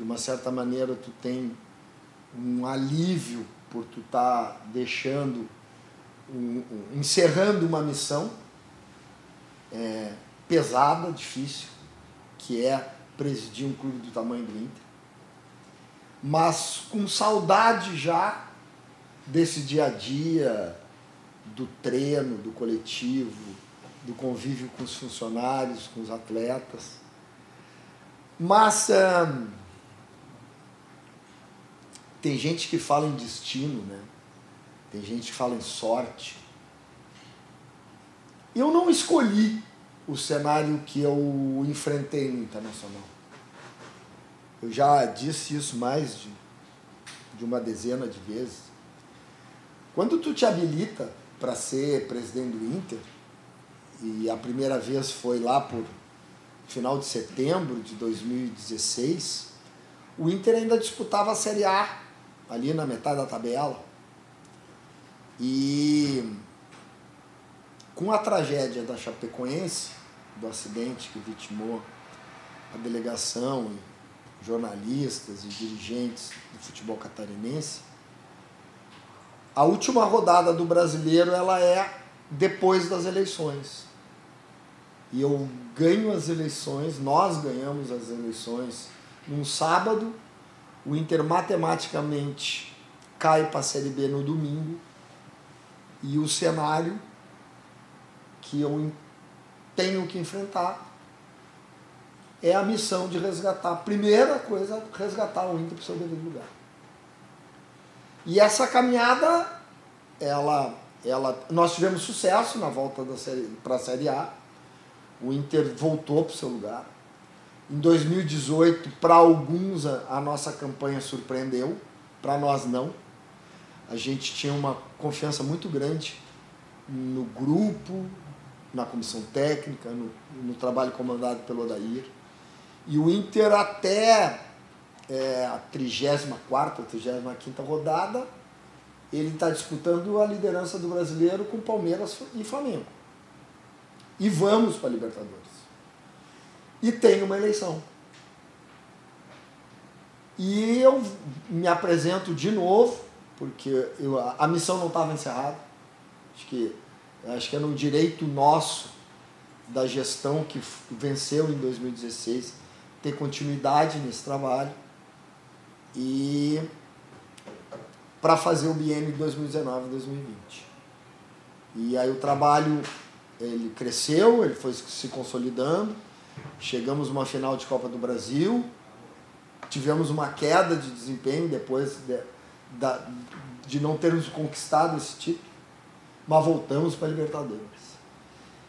de uma certa maneira tu tem um alívio por tu estar tá deixando, um, um, encerrando uma missão é, pesada, difícil, que é presidir um clube do tamanho do Inter, mas com saudade já desse dia a dia, do treino, do coletivo, do convívio com os funcionários, com os atletas. Mas hum, tem gente que fala em destino, né? Tem gente que fala em sorte. Eu não escolhi o cenário que eu enfrentei no Internacional. Eu já disse isso mais de, de uma dezena de vezes. Quando tu te habilita para ser presidente do Inter, e a primeira vez foi lá por final de setembro de 2016, o Inter ainda disputava a Série A, ali na metade da tabela. E com a tragédia da Chapecoense, do acidente que vitimou a delegação, jornalistas e dirigentes do futebol catarinense, a última rodada do brasileiro ela é depois das eleições. E eu ganho as eleições, nós ganhamos as eleições num sábado, o Inter matematicamente cai para a Série B no domingo, e o cenário que eu tenho que enfrentar é a missão de resgatar. Primeira coisa, resgatar o Inter para o seu devido lugar. E essa caminhada, ela, ela, nós tivemos sucesso na volta para a Série A. O Inter voltou para o seu lugar. Em 2018, para alguns, a, nossa campanha surpreendeu, para nós não. A gente tinha uma confiança muito grande no grupo, na comissão técnica, no, no trabalho comandado pelo Odair. E o Inter até é, a 34 35 rodada, ele está disputando a liderança do brasileiro com Palmeiras e Flamengo. E vamos para a Libertadores. E tem uma eleição. E eu me apresento de novo, porque eu, a missão não estava encerrada. Acho que, acho que era um direito nosso da gestão que venceu em 2016 ter continuidade nesse trabalho e para fazer o biênio 2019-2020. E aí o trabalho ele cresceu, ele foi se consolidando, chegamos numa final de Copa do Brasil, tivemos uma queda de desempenho depois de, de, de não termos conquistado esse título, mas voltamos para a Libertadores.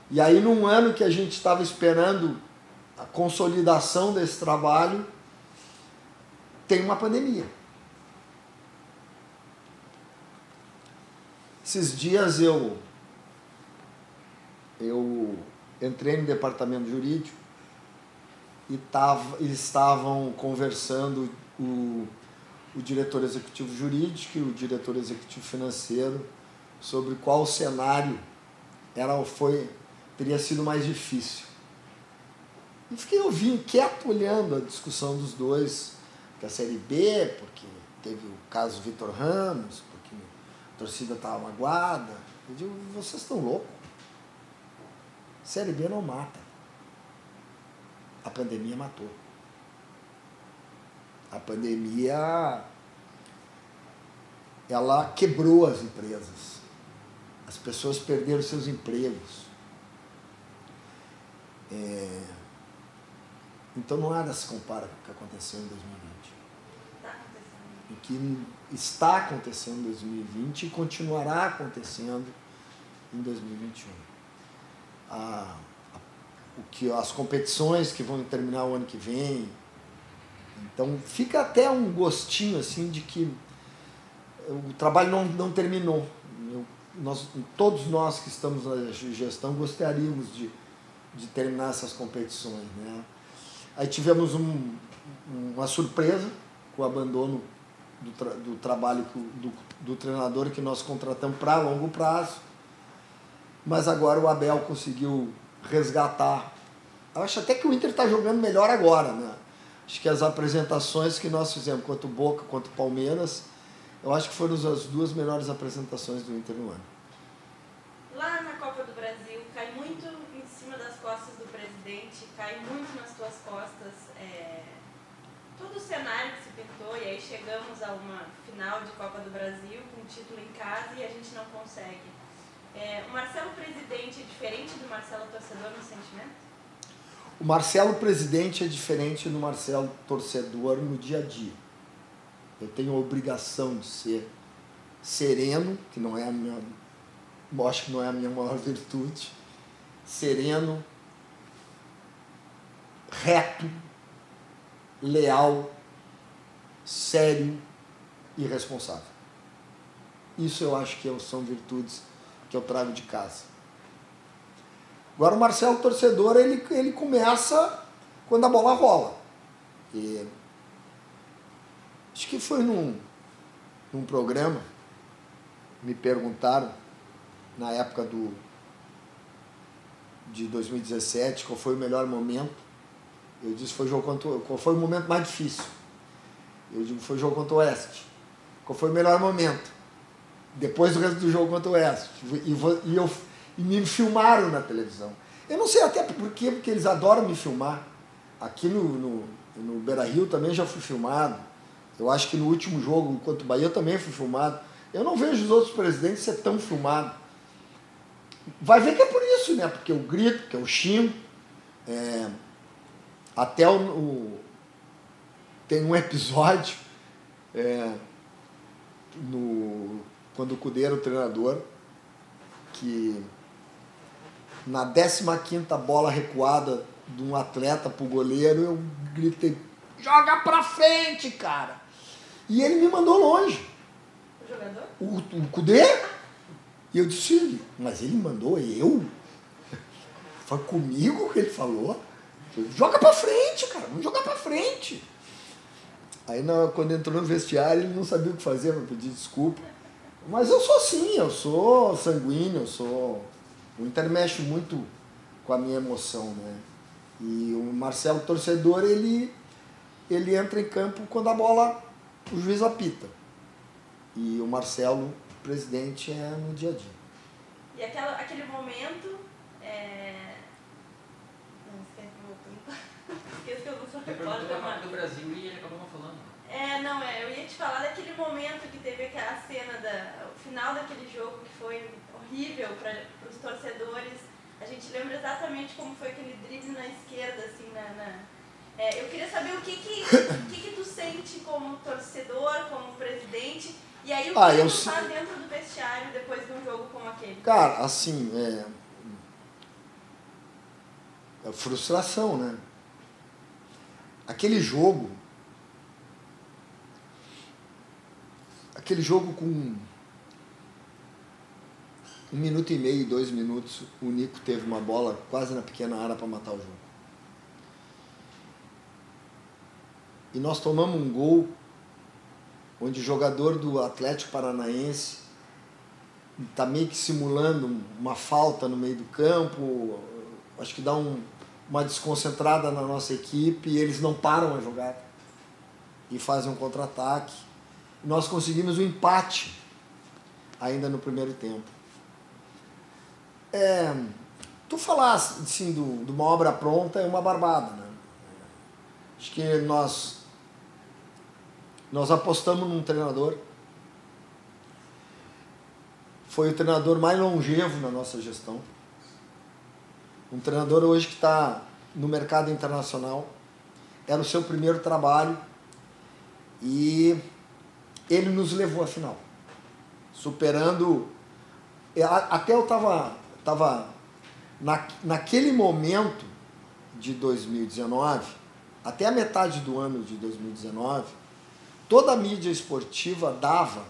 E aí num ano que a gente estava esperando a consolidação desse trabalho, tem uma pandemia. Esses dias eu eu entrei no departamento jurídico e tava, estavam conversando o, o diretor executivo jurídico e o diretor executivo financeiro sobre qual cenário era, foi, teria sido mais difícil. E fiquei ouvindo, quieto, olhando a discussão dos dois que a Série B, porque teve o caso Vitor Ramos, porque a torcida estava magoada. Eu digo, vocês estão loucos. Série B não mata. A pandemia matou. A pandemia ela quebrou as empresas. As pessoas perderam seus empregos. É... Então não nada se compara com o que aconteceu em 2020 o que está acontecendo em 2020 e continuará acontecendo em 2021. A, a, o que, as competições que vão terminar o ano que vem. Então fica até um gostinho assim de que o trabalho não, não terminou. Eu, nós, todos nós que estamos na gestão gostaríamos de, de terminar essas competições. Né? Aí tivemos um, uma surpresa com o abandono do, tra do trabalho do, do treinador que nós contratamos para longo prazo. Mas agora o Abel conseguiu resgatar. Eu acho até que o Inter está jogando melhor agora, né? Acho que as apresentações que nós fizemos, quanto Boca, quanto Palmeiras, eu acho que foram as duas melhores apresentações do Inter no ano. Lá na Copa do Brasil, cai muito em cima das costas do presidente, cai muito nas tuas costas é, todo o cenário que se pintou, e aí chegamos a uma final de Copa do Brasil com título em casa e a gente não consegue. É, o Marcelo Presidente é diferente do Marcelo Torcedor no sentimento? O Marcelo Presidente é diferente do Marcelo Torcedor no dia a dia. Eu tenho a obrigação de ser sereno, que não é a minha, acho que não é a minha maior virtude, sereno, reto, leal, sério e responsável. Isso eu acho que são virtudes que eu trago de casa. Agora o Marcelo torcedor, ele, ele começa quando a bola rola. E acho que foi num, num programa, me perguntaram, na época do de 2017, qual foi o melhor momento. Eu disse foi jogo contra, qual foi o momento mais difícil. Eu digo foi jogo contra o Oeste. Qual foi o melhor momento? Depois do resto do jogo contra o Oeste. E, e, eu, e me filmaram na televisão. Eu não sei até por quê, porque eles adoram me filmar. Aqui no, no, no Beira Rio também já fui filmado. Eu acho que no último jogo contra o Bahia eu também fui filmado. Eu não vejo os outros presidentes ser tão filmados. Vai ver que é por isso, né? Porque eu grito, que eu xingo. É, até o, o, tem um episódio é, no quando o Cudê era o treinador, que na 15 bola recuada de um atleta pro goleiro, eu gritei, joga pra frente, cara! E ele me mandou longe. O jogador? O, o Cudê? E eu disse, mas ele mandou eu? Foi comigo que ele falou? Joga pra frente, cara, vamos jogar pra frente. Aí quando entrou no vestiário, ele não sabia o que fazer para pedir desculpa. Mas eu sou assim, eu sou sanguíneo, eu sou. O Inter mexe muito com a minha emoção, né? E o Marcelo torcedor, ele, ele entra em campo quando a bola, o juiz apita. E o Marcelo, presidente, é no dia a dia. E aquela, aquele momento. É... Não, esquece que eu vou Esqueci que eu não sou repórter. do Brasil e ele acabou não falando. É, não, é, eu ia te falar daquele momento que teve aquela cena, da, o final daquele jogo que foi horrível para os torcedores. A gente lembra exatamente como foi aquele drible na esquerda, assim, na. na é, eu queria saber o que que, o que que tu sente como torcedor, como presidente, e aí o que, ah, que tu se... faz dentro do vestiário depois de um jogo como aquele? Cara, assim, é. É frustração, né? Aquele jogo aquele jogo com um minuto e meio, dois minutos, o Nico teve uma bola quase na pequena área para matar o jogo. E nós tomamos um gol onde o jogador do Atlético Paranaense está meio que simulando uma falta no meio do campo, acho que dá um, uma desconcentrada na nossa equipe e eles não param a jogar e fazem um contra-ataque nós conseguimos o um empate ainda no primeiro tempo. É, tu falasse assim, de uma obra pronta é uma barbada. Né? Acho que nós, nós apostamos num treinador. Foi o treinador mais longevo na nossa gestão. Um treinador hoje que está no mercado internacional. Era o seu primeiro trabalho. E ele nos levou à final. Superando. Até eu estava. Tava, na, naquele momento de 2019, até a metade do ano de 2019, toda a mídia esportiva dava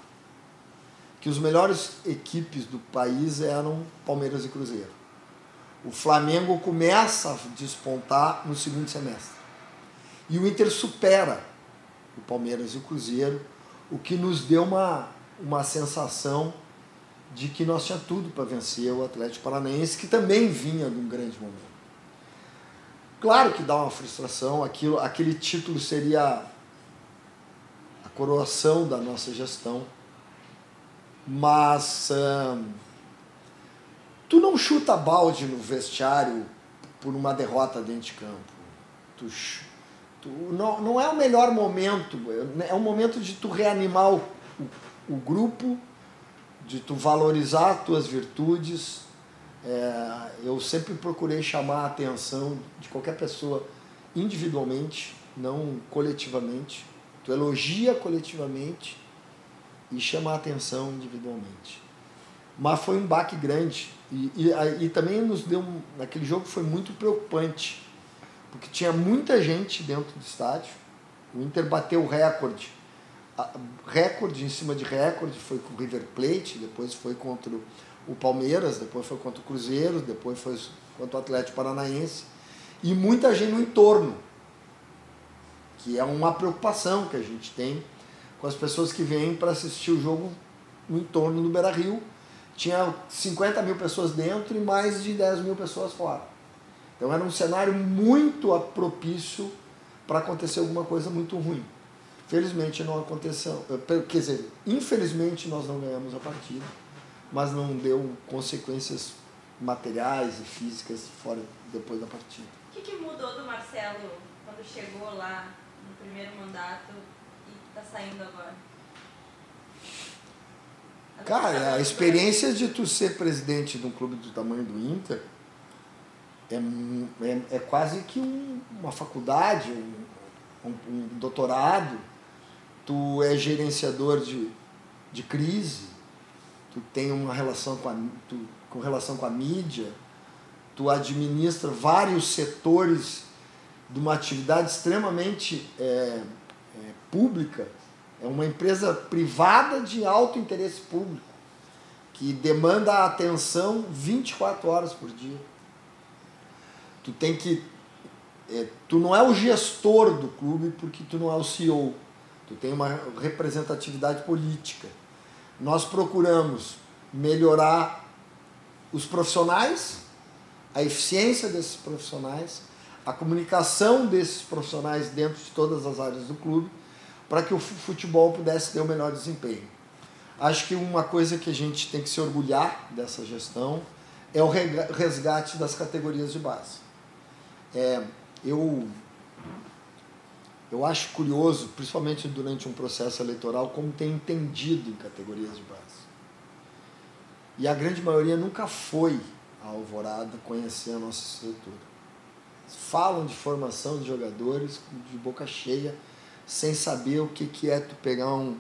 que os melhores equipes do país eram Palmeiras e Cruzeiro. O Flamengo começa a despontar no segundo semestre. E o Inter supera o Palmeiras e o Cruzeiro o que nos deu uma, uma sensação de que nós tinha tudo para vencer o Atlético Paranaense, que também vinha de um grande momento. Claro que dá uma frustração, aquilo, aquele título seria a coroação da nossa gestão, mas hum, tu não chuta balde no vestiário por uma derrota dentro de campo. Tu, tu, não, não é o melhor momento, é o momento de tu reanimar o, o, o grupo, de tu valorizar as tuas virtudes. É, eu sempre procurei chamar a atenção de qualquer pessoa individualmente, não coletivamente. Tu elogia coletivamente e chama a atenção individualmente. Mas foi um baque grande. E, e, e também nos deu. Naquele jogo foi muito preocupante, porque tinha muita gente dentro do estádio. O Inter bateu recorde. Recorde em cima de recorde, foi com o River Plate, depois foi contra o Palmeiras, depois foi contra o Cruzeiro, depois foi contra o Atlético Paranaense. E muita gente no entorno, que é uma preocupação que a gente tem com as pessoas que vêm para assistir o jogo no entorno do Beira Rio. Tinha 50 mil pessoas dentro e mais de 10 mil pessoas fora. Então era um cenário muito propício para acontecer alguma coisa muito ruim. Felizmente não aconteceu, eh, quer dizer, infelizmente nós não ganhamos a partida, mas não deu consequências materiais e físicas fora depois da partida. O que, que mudou do Marcelo quando chegou lá no primeiro mandato tá saindo agora? Cara, a experiência de tu ser presidente de um clube do tamanho do Inter é, é, é quase que um, uma faculdade, um, um, um, doutorado. Tu é gerenciador de, de crise, tu tem uma relação com a, tu, com relação com a mídia, tu administra vários setores de uma atividade extremamente é, é, pública, é uma empresa privada de alto interesse público, que demanda atenção 24 horas por dia. Tu tem que. É, tu não é o gestor do clube porque tu não é o CEO. Tu tem uma representatividade política. Nós procuramos melhorar os profissionais, a eficiência desses profissionais a comunicação desses profissionais dentro de todas as áreas do clube, para que o futebol pudesse ter o melhor desempenho. Acho que uma coisa que a gente tem que se orgulhar dessa gestão é o resgate das categorias de base. É, eu, eu acho curioso, principalmente durante um processo eleitoral, como tem entendido em categorias de base. E a grande maioria nunca foi à Alvorada conhecer a nossa estrutura falam de formação de jogadores de boca cheia, sem saber o que, que é tu pegar um.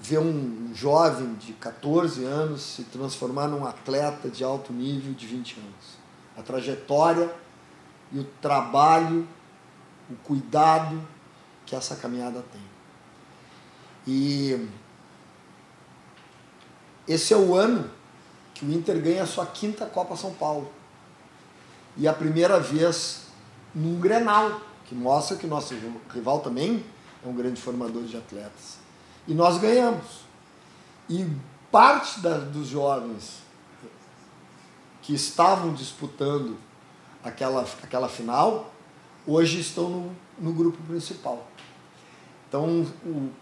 ver um jovem de 14 anos se transformar num atleta de alto nível de 20 anos. A trajetória e o trabalho, o cuidado que essa caminhada tem. E esse é o ano que o Inter ganha a sua quinta Copa São Paulo e a primeira vez num Grenal, que mostra que nosso rival também é um grande formador de atletas. E nós ganhamos. E parte da, dos jovens que estavam disputando aquela, aquela final, hoje estão no, no grupo principal. Então,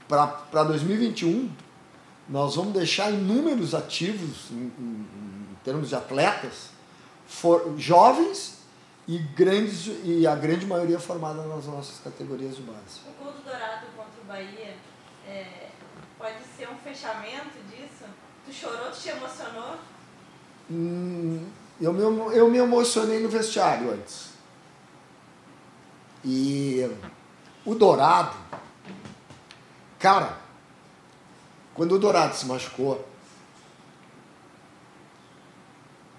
para 2021, nós vamos deixar inúmeros ativos em, em, em termos de atletas for, jovens e grandes e a grande maioria formada nas nossas categorias de base. O gol do Dourado contra o Bahia é, pode ser um fechamento disso? Tu chorou, tu te emocionou? Hum, eu, me, eu me emocionei no vestiário antes. E o Dourado, cara, quando o Dourado se machucou,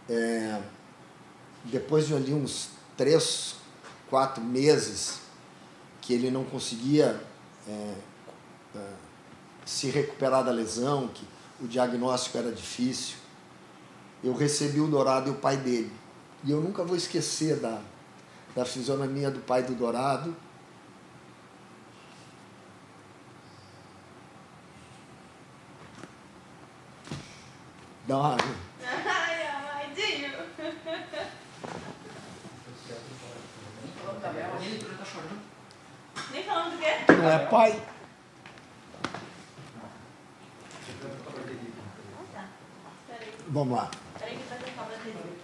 é, depois de ali uns três, quatro meses que ele não conseguia é, é, se recuperar da lesão, que o diagnóstico era difícil, eu recebi o Dourado e o pai dele. E eu nunca vou esquecer da, da fisionomia do pai do Dourado. Dá uma... falando do quê? Não é pai? Tá. Espera aí. Vamos lá. Espera aí que vai trocar a bateria.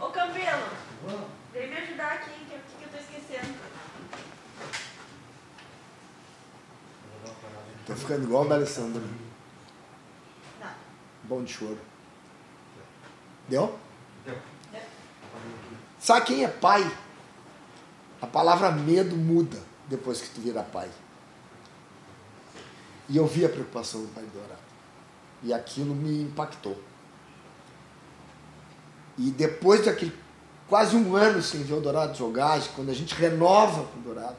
Ô Campelo, vem me ajudar aqui, que o que, eu tô esquecendo? Tô ficando igual o da Alessandro. Não. Bom de choro. Deu? Deu. Sabe quem é pai? A palavra medo muda depois que tu vira pai. E eu vi a preocupação do pai do Dourado. E aquilo me impactou. E depois daquele quase um ano sem ver o Dourado jogar, quando a gente renova com o Dourado,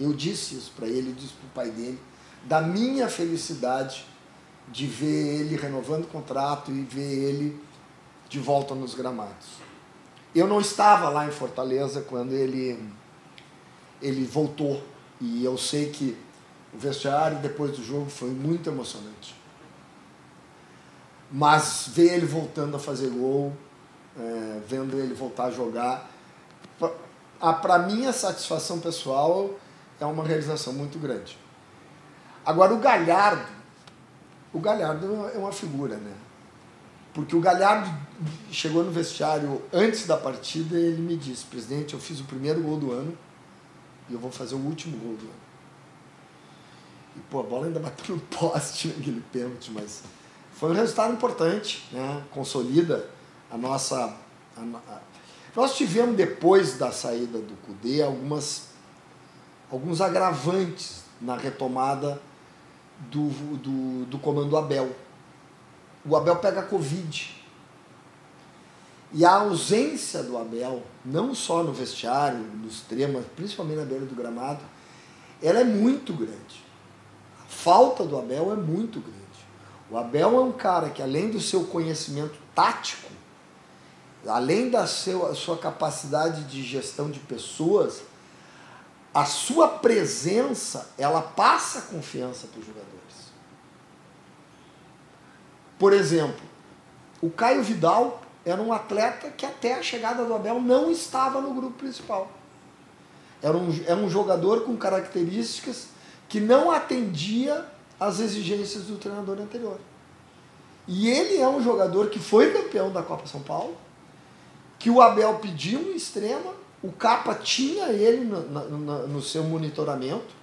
eu disse isso para ele, eu disse para o pai dele, da minha felicidade de ver ele renovando o contrato e ver ele de volta nos gramados. Eu não estava lá em Fortaleza quando ele, ele voltou. E eu sei que o vestiário depois do jogo foi muito emocionante. Mas ver ele voltando a fazer gol, é, vendo ele voltar a jogar, para minha satisfação pessoal, é uma realização muito grande. Agora, o Galhardo, o Galhardo é uma figura, né? Porque o Galhardo chegou no vestiário antes da partida e ele me disse, presidente, eu fiz o primeiro gol do ano e eu vou fazer o último gol do ano. E pô, a bola ainda bateu no poste naquele pênalti, mas foi um resultado importante, né? Consolida a nossa. A, a, nós tivemos depois da saída do CUDE algumas, alguns agravantes na retomada do, do, do comando Abel o Abel pega Covid. E a ausência do Abel, não só no vestiário, no extremo, mas principalmente na beira do gramado, ela é muito grande. A falta do Abel é muito grande. O Abel é um cara que, além do seu conhecimento tático, além da sua capacidade de gestão de pessoas, a sua presença, ela passa confiança para os jogadores. Por exemplo, o Caio Vidal era um atleta que até a chegada do Abel não estava no grupo principal. Era um, era um jogador com características que não atendia às exigências do treinador anterior. E ele é um jogador que foi campeão da Copa São Paulo, que o Abel pediu um extrema, o Capa tinha ele no, no, no seu monitoramento.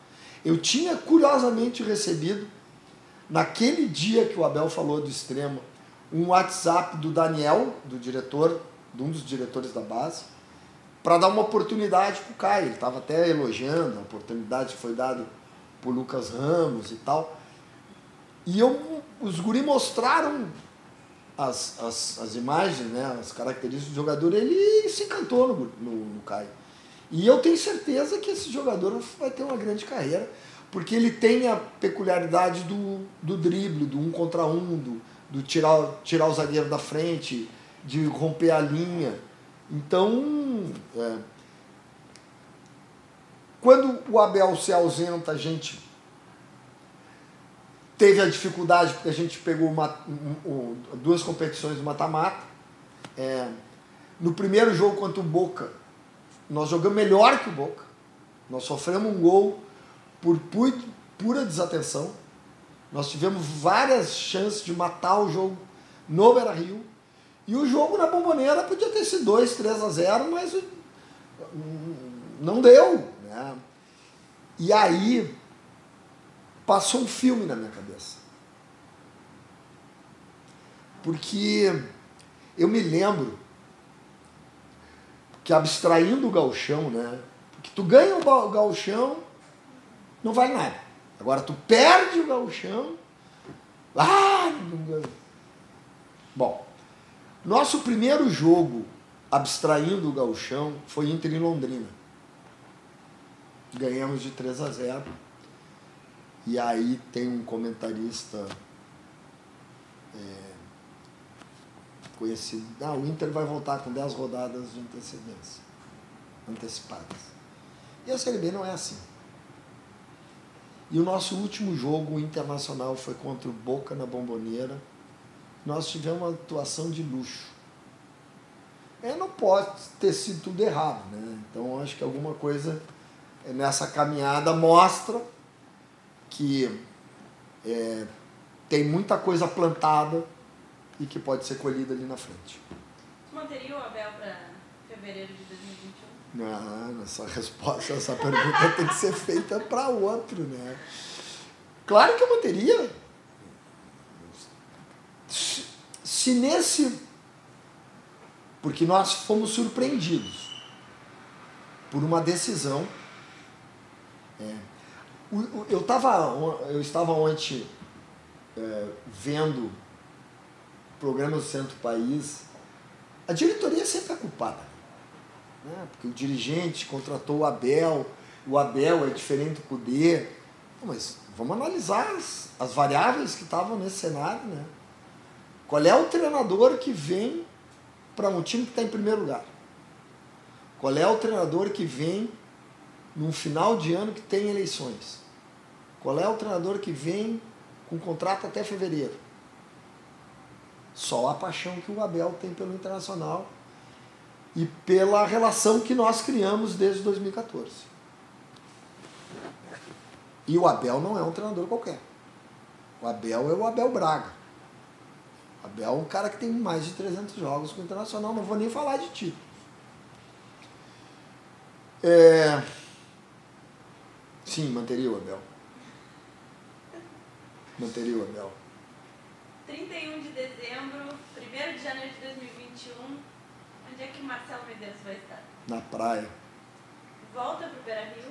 Eu tinha curiosamente recebido naquele dia que o Abel falou do extremo, um WhatsApp do Daniel, do diretor, de um dos diretores da base, para dar uma oportunidade para o Caio. Ele estava até elogiando a oportunidade que foi dada por Lucas Ramos e tal. E eu, os guri mostraram as, as, as imagens, né, as características do jogador, ele se encantou no, no, no Caio. E eu tenho certeza que esse jogador vai ter uma grande carreira porque ele tem a peculiaridade do, do drible, do um contra um, do, do tirar, tirar o zagueiro da frente, de romper a linha. Então, é, quando o Abel se ausenta, a gente teve a dificuldade, porque a gente pegou uma, um, duas competições do mata-mata. É, no primeiro jogo contra o Boca, nós jogamos melhor que o Boca. Nós sofremos um gol por pura desatenção. Nós tivemos várias chances de matar o jogo no Beira Rio. E o jogo na Bomboneira podia ter sido 2, 3 a 0, mas hum, não deu. Né? E aí passou um filme na minha cabeça. Porque eu me lembro que abstraindo o galchão, né? Porque tu ganha o galchão não vale nada. Agora tu perde o gauchão. Ah! Bom, nosso primeiro jogo, abstraindo o gauchão, foi Inter em Londrina. Ganhamos de 3 a 0. E aí tem um comentarista é, conhecido. Ah, o Inter vai voltar com 10 rodadas de antecedência. Antecipadas. E a Série B não é assim. E o nosso último jogo internacional foi contra o Boca na Bomboneira. Nós tivemos uma atuação de luxo. É, não pode ter sido tudo errado, né? Então acho que alguma coisa nessa caminhada mostra que é, tem muita coisa plantada e que pode ser colhida ali na frente. Tu manteria o Abel para fevereiro de 2021? Não, essa resposta, essa pergunta tem que ser feita para outro, né? Claro que eu manteria. Se, se nesse. Porque nós fomos surpreendidos por uma decisão. É, eu, tava, eu estava ontem é, vendo programas do Centro País. A diretoria sempre é culpada né? porque o dirigente contratou o Abel, o Abel é diferente do Cudê. Mas vamos analisar as, as variáveis que estavam nesse cenário. Né? Qual é o treinador que vem para um time que está em primeiro lugar? Qual é o treinador que vem num final de ano que tem eleições? Qual é o treinador que vem com contrato até fevereiro? Só a paixão que o Abel tem pelo Internacional e pela relação que nós criamos desde 2014. E o Abel não é um treinador qualquer. O Abel é o Abel Braga. O Abel é um cara que tem mais de 300 jogos com o Internacional, não vou nem falar de títulos. É... Sim, manteria o Abel. Manteria o Abel. 31 de dezembro, 1 de janeiro de 2021, Onde é que o Marcelo Medeiros vai estar? Na praia. Volta para o Beira Rio?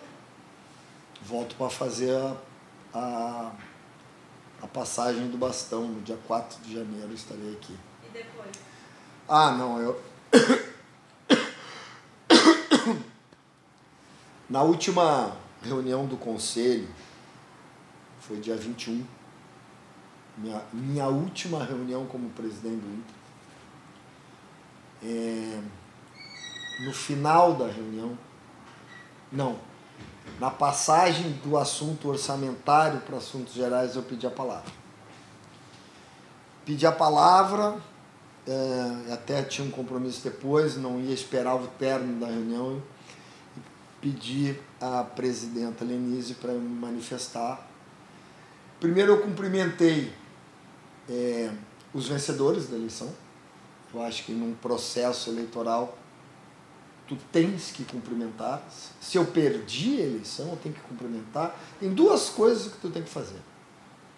Volto para fazer a, a, a, passagem do bastão. No dia 4 de janeiro estarei aqui. E depois? Ah, não, eu. Na última reunião do conselho, foi dia 21, minha, minha última reunião como presidente do Inter é, no final da reunião, não, na passagem do assunto orçamentário para assuntos gerais, eu pedi a palavra. Pedi a palavra, é, até tinha um compromisso depois, não ia esperar o término da reunião, pedi à presidenta Lenise para me manifestar. Primeiro, eu cumprimentei é, os vencedores da eleição, eu acho que num processo eleitoral tu tens que cumprimentar. Se eu perdi a eleição, eu tenho que cumprimentar. Tem duas coisas que tu tem que fazer.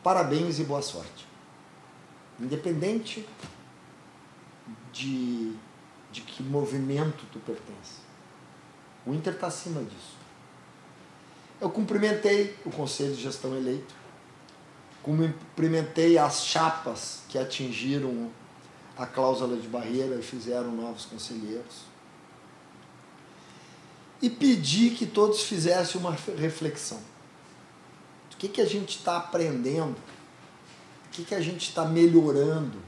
Parabéns e boa sorte. Independente de, de que movimento tu pertence. O Inter está acima disso. Eu cumprimentei o Conselho de Gestão eleito, cumprimentei as chapas que atingiram a cláusula de barreira e fizeram novos conselheiros. E pedi que todos fizessem uma reflexão. O que, que a gente está aprendendo? O que, que a gente está melhorando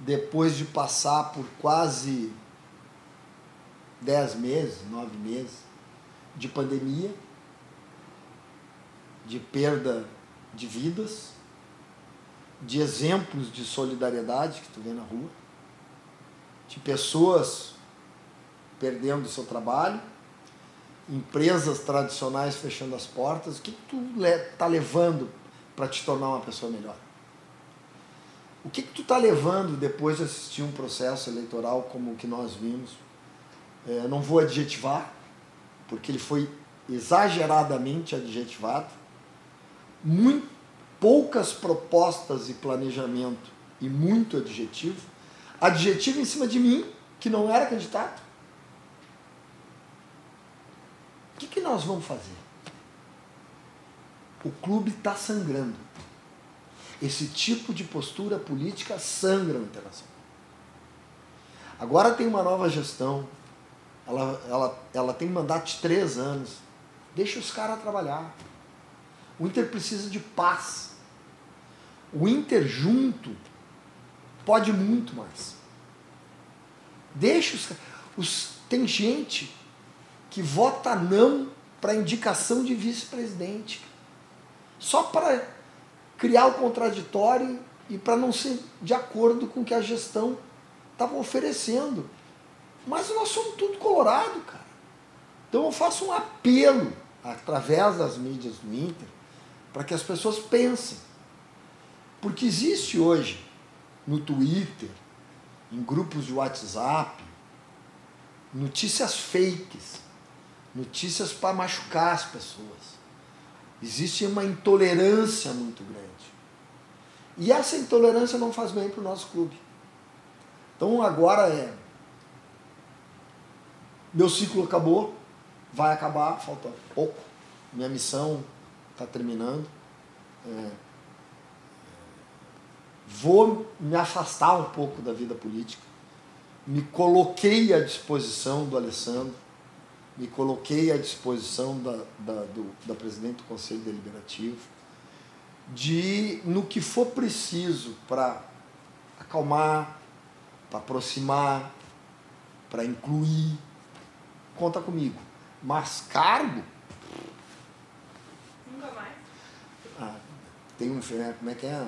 depois de passar por quase dez meses, nove meses de pandemia, de perda de vidas, de exemplos de solidariedade que tu vê na rua, de pessoas perdendo seu trabalho, empresas tradicionais fechando as portas, o que, que tu está levando para te tornar uma pessoa melhor? O que, que tu está levando depois de assistir um processo eleitoral como o que nós vimos? É, não vou adjetivar, porque ele foi exageradamente adjetivado, muito poucas propostas e planejamento e muito adjetivo, adjetivo em cima de mim, que não era candidato. O que, que nós vamos fazer? O clube está sangrando. Esse tipo de postura política sangra no Internacional. Agora tem uma nova gestão, ela, ela, ela tem mandato de três anos. Deixa os caras trabalhar. O Inter precisa de paz. O Inter junto pode muito mais. Deixa os, os tem gente que vota não para indicação de vice-presidente. Só para criar o contraditório e para não ser de acordo com o que a gestão estava oferecendo. Mas nós somos tudo colorado, cara. Então eu faço um apelo através das mídias do Inter para que as pessoas pensem. Porque existe hoje no Twitter, em grupos de WhatsApp, notícias fakes, notícias para machucar as pessoas. Existe uma intolerância muito grande. E essa intolerância não faz bem para o nosso clube. Então agora é. Meu ciclo acabou, vai acabar, falta pouco. Minha missão está terminando. É, vou me afastar um pouco da vida política. Me coloquei à disposição do Alessandro, me coloquei à disposição da, da, do, da presidente do Conselho Deliberativo, de, no que for preciso para acalmar, para aproximar, para incluir, conta comigo. Mas cargo. Nunca mais. Ah, tem um filme, como é que é?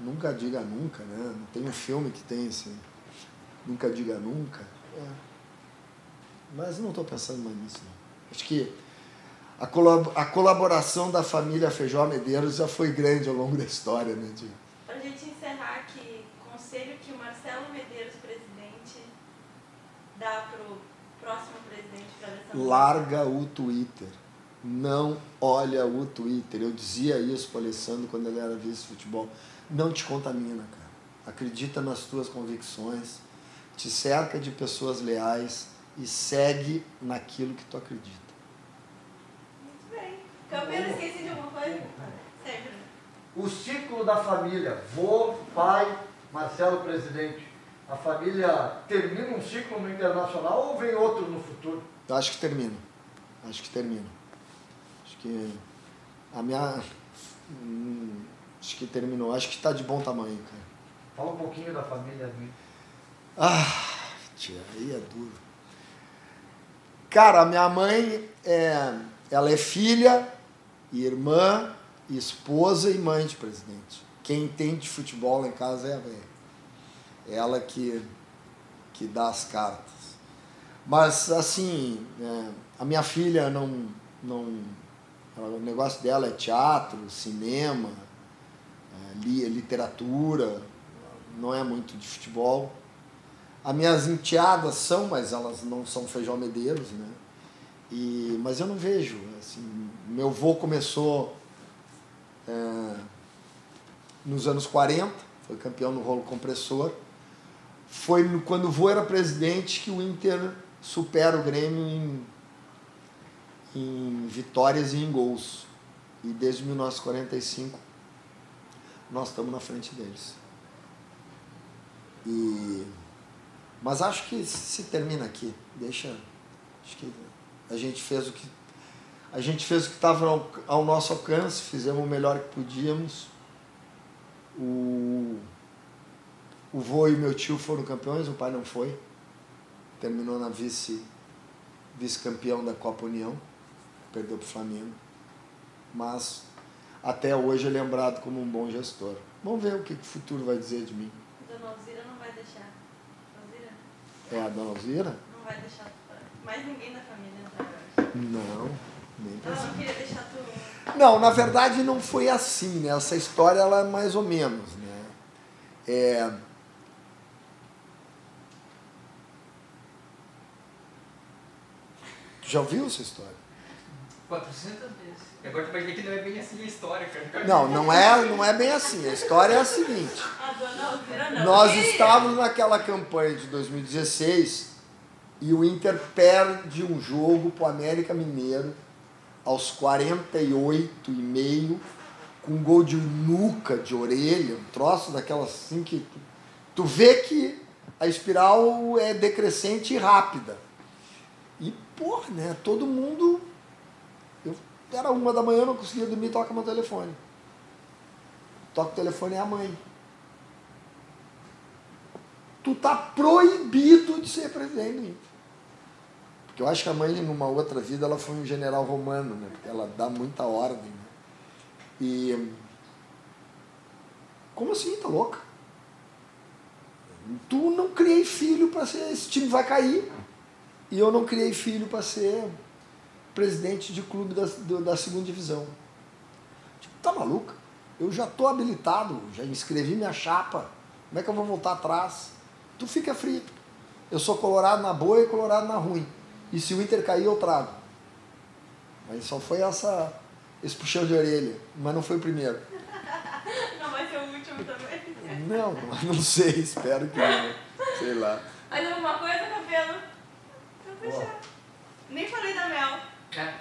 Nunca diga nunca, né? Tem um filme que tem esse. Nunca diga nunca. É. Mas não estou pensando mais nisso. Não. Acho que a, colab a colaboração da família Feijó Medeiros já foi grande ao longo da história, né, Diego? Para a gente encerrar aqui, conselho que o Marcelo Medeiros, presidente, dá para o próximo presidente para? Larga o Twitter. Não olha o Twitter. Eu dizia isso para o Alessandro quando ele era vice-futebol. Não te contamina, cara. Acredita nas tuas convicções, te cerca de pessoas leais e segue naquilo que tu acredita. Muito bem. Campeão, esqueci de alguma coisa? Sempre. O ciclo da família, vô, pai, Marcelo presidente. A família termina um ciclo no internacional ou vem outro no futuro? Eu acho que termina. Acho que termina. Acho que a minha. hum, Acho que terminou. Acho que está de bom tamanho, cara. Fala um pouquinho da família dele. Ah, tia, aí é duro. Cara, a minha mãe é, ela é filha, irmã, esposa e mãe de presidente. Quem entende de futebol lá em casa é a velha. Ela que, que dá as cartas. Mas assim, é, a minha filha não, não. O negócio dela é teatro, cinema, é, li- literatura, não é muito de futebol. As minhas enteadas são, mas elas não são feijão medeiros, né? E, mas eu não vejo. Assim, meu avô começou é, nos anos 40, foi campeão no rolo compressor. Foi quando o vô era presidente que o Inter supera o Grêmio em, em vitórias e em gols. E desde 1945 nós estamos na frente deles. E mas acho que se termina aqui. Deixa. Acho que a gente fez o que. A gente fez o que estava ao, ao nosso alcance, fizemos o melhor que podíamos. O, o vô e meu tio foram campeões, o pai não foi. Terminou na vice vice-campeão da Copa União, perdeu para o Flamengo. Mas até hoje é lembrado como um bom gestor. Vamos ver o que, que o futuro vai dizer de mim. Dona Alzira não vai deixar. Alzira É a dona Alzira? não vai deixar mais ninguém da família entrar. Não, nem Ela pensar. não queria deixar tu. Não, na verdade não foi assim, né? Essa história ela é mais ou menos, né? É... já ouviu essa história? 400 vezes. Agora tu vai ver que não é bem assim a história, cara. Não, não é, não é bem assim. A história é a seguinte. A dona Alzira não. Nós estávamos naquela campanha de 2016 e o Inter perde um jogo pro América Mineiro aos 48 e meio com um gol de nuca, de orelha, um troço daquela assim que tu, tu vê que a espiral é decrescente e rápida. Porra, né, todo mundo... Eu, era uma da manhã, não conseguia dormir, toca meu telefone. Toca o telefone é a mãe tu tá proibido de ser presidente. Porque eu acho que a mãe, numa outra vida, ela foi um general romano, né? Porque ela dá muita ordem. Né? E. Como assim, tá louca? Tu não criei filho para ser. Esse time vai cair. E eu não criei filho para ser presidente de clube da, da segunda divisão. Tipo, tá maluca? Eu já tô habilitado, já inscrevi minha chapa. Como é que eu vou voltar atrás? Tu fica frio. Eu sou colorado na boa e colorado na ruim. E se o Inter cair, eu trago. Mas só foi essa, esse puxão de orelha. Mas não foi o primeiro. Não vai ser o último também. Não, não sei, espero que não. Sei lá. Mais alguma coisa, cabelo? Então fechou. Nem falei da Mel. É,